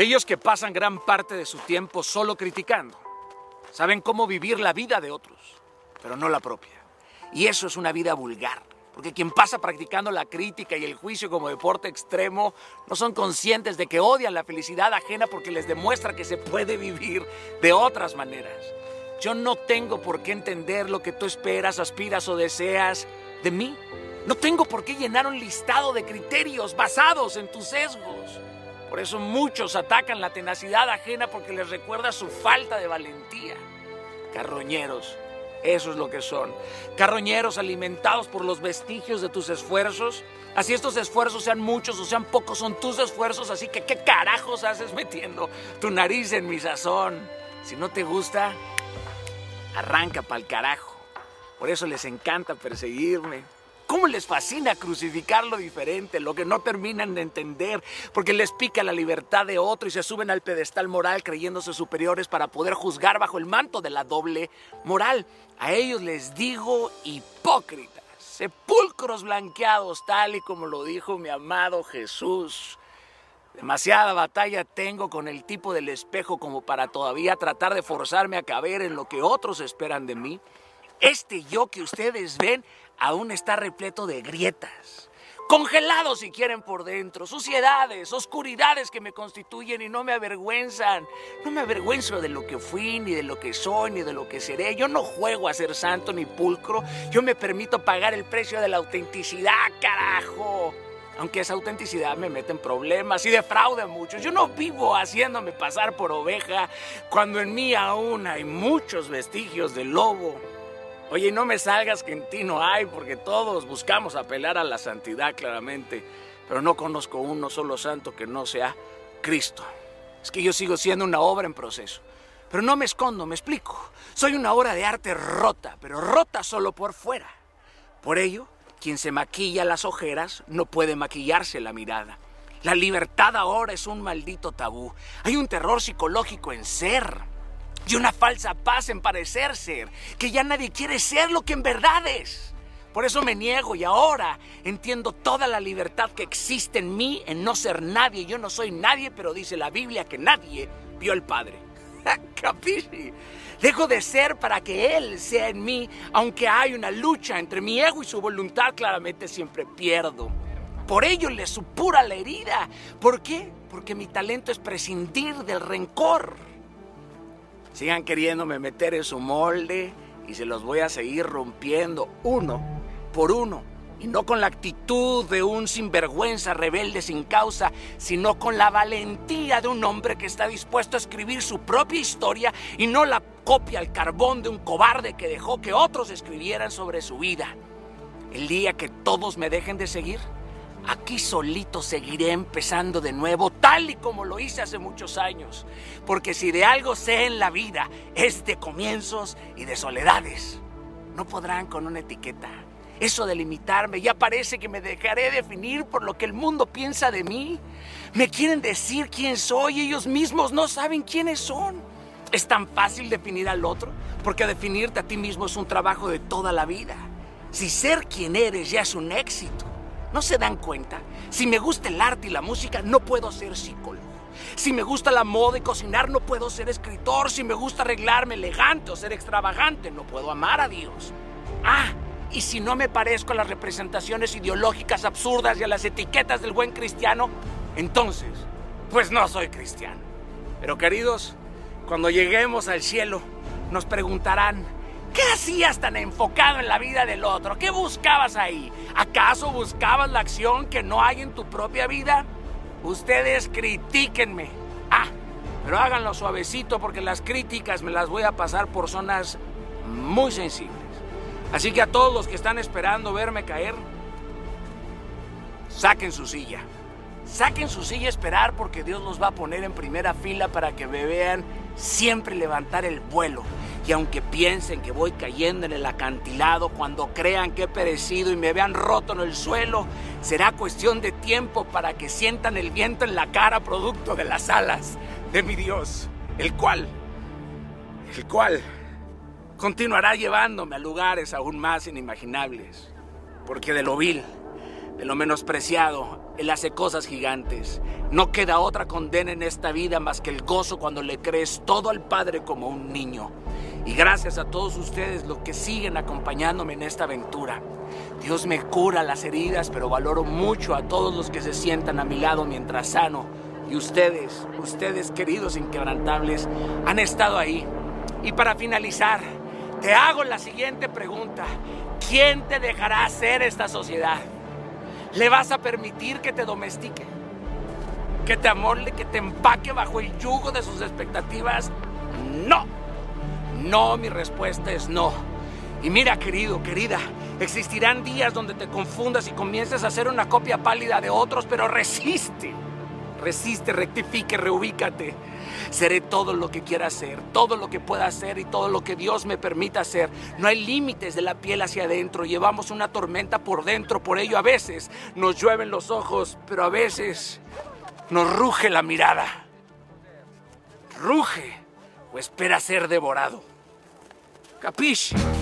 Aquellos que pasan gran parte de su tiempo solo criticando, saben cómo vivir la vida de otros, pero no la propia. Y eso es una vida vulgar. Porque quien pasa practicando la crítica y el juicio como deporte extremo no son conscientes de que odian la felicidad ajena porque les demuestra que se puede vivir de otras maneras. Yo no tengo por qué entender lo que tú esperas, aspiras o deseas de mí. No tengo por qué llenar un listado de criterios basados en tus sesgos. Por eso muchos atacan la tenacidad ajena porque les recuerda su falta de valentía. Carroñeros, eso es lo que son. Carroñeros alimentados por los vestigios de tus esfuerzos. Así estos esfuerzos sean muchos o sean pocos, son tus esfuerzos. Así que, ¿qué carajos haces metiendo tu nariz en mi sazón? Si no te gusta, arranca pa'l carajo. Por eso les encanta perseguirme. ¿Cómo les fascina crucificar lo diferente, lo que no terminan de entender? Porque les pica la libertad de otro y se suben al pedestal moral creyéndose superiores para poder juzgar bajo el manto de la doble moral. A ellos les digo hipócritas, sepulcros blanqueados, tal y como lo dijo mi amado Jesús. Demasiada batalla tengo con el tipo del espejo como para todavía tratar de forzarme a caber en lo que otros esperan de mí. Este yo que ustedes ven aún está repleto de grietas, congelado si quieren por dentro, suciedades, oscuridades que me constituyen y no me avergüenzan. No me avergüenzo de lo que fui, ni de lo que soy, ni de lo que seré. Yo no juego a ser santo ni pulcro. Yo me permito pagar el precio de la autenticidad, carajo. Aunque esa autenticidad me mete en problemas y defrauda a muchos. Yo no vivo haciéndome pasar por oveja cuando en mí aún hay muchos vestigios de lobo. Oye, no me salgas que en ti no hay, porque todos buscamos apelar a la santidad claramente, pero no conozco uno solo santo que no sea Cristo. Es que yo sigo siendo una obra en proceso. Pero no me escondo, me explico. Soy una obra de arte rota, pero rota solo por fuera. Por ello, quien se maquilla las ojeras no puede maquillarse la mirada. La libertad ahora es un maldito tabú. Hay un terror psicológico en ser y una falsa paz en parecer ser, que ya nadie quiere ser lo que en verdad es. Por eso me niego y ahora entiendo toda la libertad que existe en mí en no ser nadie. Yo no soy nadie, pero dice la Biblia que nadie vio al Padre. Capisci? Dejo de ser para que Él sea en mí, aunque hay una lucha entre mi ego y su voluntad, claramente siempre pierdo. Por ello le supura la herida. ¿Por qué? Porque mi talento es prescindir del rencor. Sigan queriéndome meter en su molde y se los voy a seguir rompiendo uno por uno. Y no con la actitud de un sinvergüenza rebelde sin causa, sino con la valentía de un hombre que está dispuesto a escribir su propia historia y no la copia al carbón de un cobarde que dejó que otros escribieran sobre su vida. El día que todos me dejen de seguir, Aquí solito seguiré empezando de nuevo, tal y como lo hice hace muchos años. Porque si de algo sé en la vida, es de comienzos y de soledades. No podrán con una etiqueta. Eso de limitarme, ya parece que me dejaré definir por lo que el mundo piensa de mí. Me quieren decir quién soy, ellos mismos no saben quiénes son. Es tan fácil definir al otro, porque definirte a ti mismo es un trabajo de toda la vida. Si ser quien eres ya es un éxito, ¿No se dan cuenta? Si me gusta el arte y la música, no puedo ser psicólogo. Si me gusta la moda y cocinar, no puedo ser escritor. Si me gusta arreglarme elegante o ser extravagante, no puedo amar a Dios. Ah, y si no me parezco a las representaciones ideológicas absurdas y a las etiquetas del buen cristiano, entonces, pues no soy cristiano. Pero queridos, cuando lleguemos al cielo, nos preguntarán, ¿Qué hacías tan enfocado en la vida del otro? ¿Qué buscabas ahí? ¿Acaso buscabas la acción que no hay en tu propia vida? Ustedes critíquenme. Ah, pero háganlo suavecito porque las críticas me las voy a pasar por zonas muy sensibles. Así que a todos los que están esperando verme caer, saquen su silla. Saquen su silla a esperar porque Dios los va a poner en primera fila para que me vean siempre levantar el vuelo y aunque piensen que voy cayendo en el acantilado, cuando crean que he perecido y me vean roto en el suelo, será cuestión de tiempo para que sientan el viento en la cara producto de las alas de mi Dios, el cual, el cual continuará llevándome a lugares aún más inimaginables, porque de lo vil, de lo menospreciado, Él hace cosas gigantes. No queda otra condena en esta vida más que el gozo cuando le crees todo al Padre como un niño. Y gracias a todos ustedes los que siguen acompañándome en esta aventura. Dios me cura las heridas, pero valoro mucho a todos los que se sientan a mi lado mientras sano. Y ustedes, ustedes queridos inquebrantables, han estado ahí. Y para finalizar, te hago la siguiente pregunta. ¿Quién te dejará hacer esta sociedad? ¿Le vas a permitir que te domestique? ¿Que te amole, que te empaque bajo el yugo de sus expectativas? No. No, mi respuesta es no. Y mira, querido, querida, existirán días donde te confundas y comiences a hacer una copia pálida de otros, pero resiste. Resiste, rectifique, reubícate. Seré todo lo que quiera hacer, todo lo que pueda hacer y todo lo que Dios me permita hacer. No hay límites de la piel hacia adentro. Llevamos una tormenta por dentro. Por ello a veces nos llueven los ojos, pero a veces nos ruge la mirada. Ruge o espera ser devorado. Capisci?